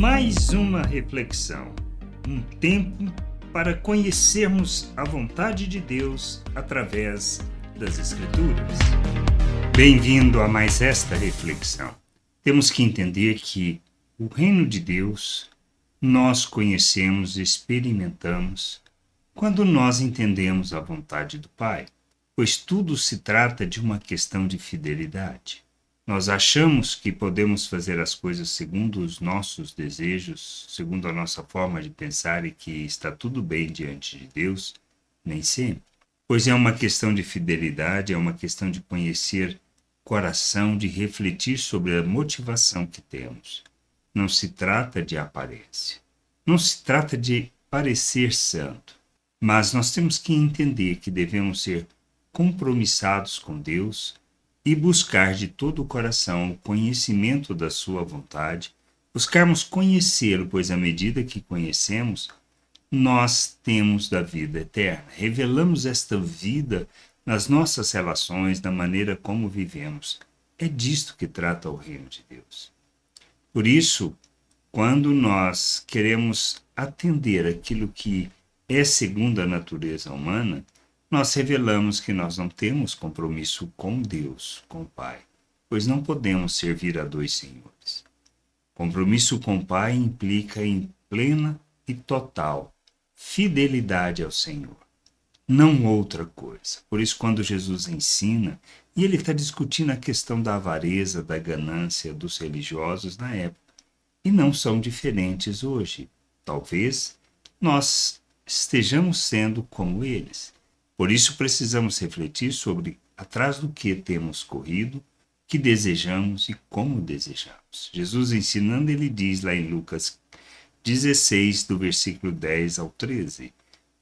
mais uma reflexão, um tempo para conhecermos a vontade de Deus através das Escrituras. Bem-vindo a mais esta reflexão. Temos que entender que o reino de Deus nós conhecemos e experimentamos quando nós entendemos a vontade do Pai, pois tudo se trata de uma questão de fidelidade. Nós achamos que podemos fazer as coisas segundo os nossos desejos, segundo a nossa forma de pensar e que está tudo bem diante de Deus? Nem sempre. Pois é uma questão de fidelidade, é uma questão de conhecer coração, de refletir sobre a motivação que temos. Não se trata de aparência. Não se trata de parecer santo. Mas nós temos que entender que devemos ser compromissados com Deus e buscar de todo o coração o conhecimento da Sua vontade, buscarmos conhecê-lo, pois à medida que conhecemos, nós temos da vida eterna. Revelamos esta vida nas nossas relações, na maneira como vivemos. É disto que trata o reino de Deus. Por isso, quando nós queremos atender aquilo que é segundo a natureza humana, nós revelamos que nós não temos compromisso com Deus, com o Pai, pois não podemos servir a dois senhores. Compromisso com o Pai implica em plena e total fidelidade ao Senhor, não outra coisa. Por isso, quando Jesus ensina, e ele está discutindo a questão da avareza, da ganância dos religiosos na época, e não são diferentes hoje. Talvez nós estejamos sendo como eles por isso precisamos refletir sobre atrás do que temos corrido, que desejamos e como desejamos. Jesus ensinando, ele diz lá em Lucas 16, do versículo 10 ao 13: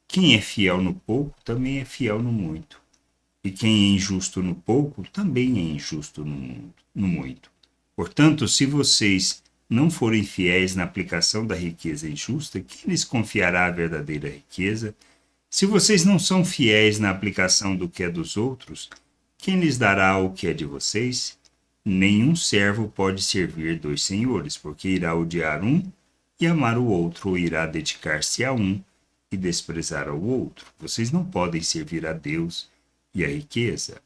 Quem é fiel no pouco também é fiel no muito. E quem é injusto no pouco também é injusto no, no muito. Portanto, se vocês não forem fiéis na aplicação da riqueza injusta, quem lhes confiará a verdadeira riqueza? Se vocês não são fiéis na aplicação do que é dos outros, quem lhes dará o que é de vocês? Nenhum servo pode servir dois senhores, porque irá odiar um e amar o outro, ou irá dedicar-se a um e desprezar ao outro. Vocês não podem servir a Deus e a riqueza.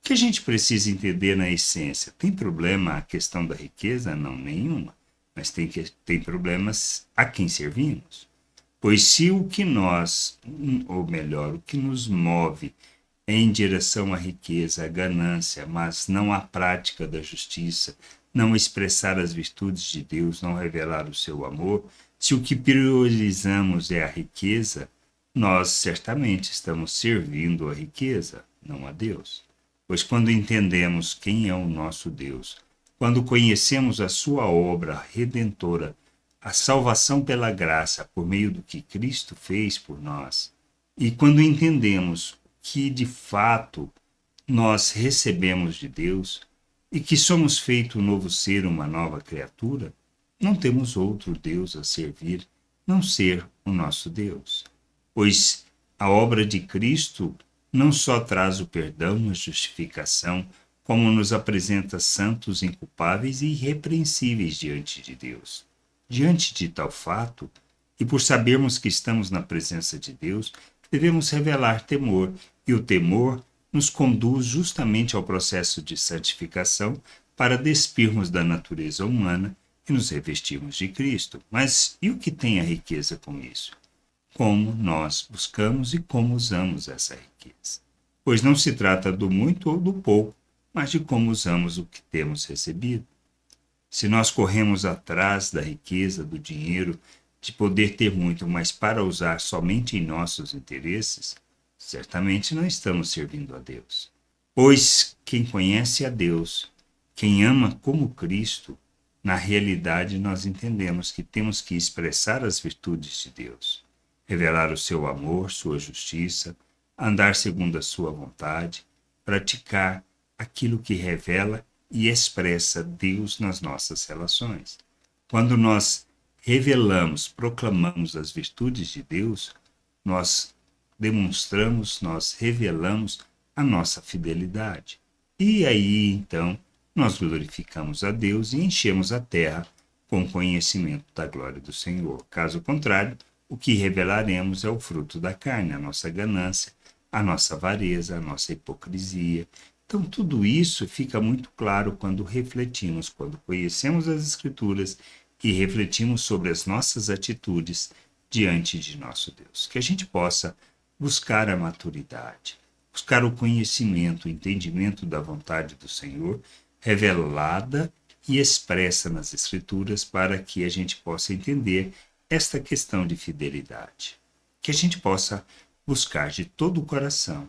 O que a gente precisa entender na essência? Tem problema a questão da riqueza? Não, nenhuma. Mas tem, que, tem problemas a quem servimos. Pois se o que nós, ou melhor, o que nos move em direção à riqueza, à ganância, mas não à prática da justiça, não expressar as virtudes de Deus, não revelar o seu amor, se o que priorizamos é a riqueza, nós certamente estamos servindo a riqueza, não a Deus. Pois quando entendemos quem é o nosso Deus, quando conhecemos a sua obra redentora a salvação pela graça por meio do que Cristo fez por nós, e quando entendemos que de fato nós recebemos de Deus e que somos feito um novo ser, uma nova criatura, não temos outro Deus a servir não ser o nosso Deus. Pois a obra de Cristo não só traz o perdão, a justificação, como nos apresenta santos, inculpáveis e irrepreensíveis diante de Deus. Diante de tal fato, e por sabermos que estamos na presença de Deus, devemos revelar temor, e o temor nos conduz justamente ao processo de santificação para despirmos da natureza humana e nos revestirmos de Cristo. Mas e o que tem a riqueza com isso? Como nós buscamos e como usamos essa riqueza. Pois não se trata do muito ou do pouco, mas de como usamos o que temos recebido. Se nós corremos atrás da riqueza, do dinheiro, de poder ter muito, mas para usar somente em nossos interesses, certamente não estamos servindo a Deus. Pois quem conhece a Deus, quem ama como Cristo, na realidade nós entendemos que temos que expressar as virtudes de Deus, revelar o seu amor, sua justiça, andar segundo a sua vontade, praticar aquilo que revela e expressa Deus nas nossas relações. Quando nós revelamos, proclamamos as virtudes de Deus, nós demonstramos, nós revelamos a nossa fidelidade. E aí, então, nós glorificamos a Deus e enchemos a terra com conhecimento da glória do Senhor. Caso contrário, o que revelaremos é o fruto da carne, a nossa ganância, a nossa avareza, a nossa hipocrisia. Então, tudo isso fica muito claro quando refletimos, quando conhecemos as Escrituras e refletimos sobre as nossas atitudes diante de nosso Deus. Que a gente possa buscar a maturidade, buscar o conhecimento, o entendimento da vontade do Senhor, revelada e expressa nas Escrituras, para que a gente possa entender esta questão de fidelidade. Que a gente possa buscar de todo o coração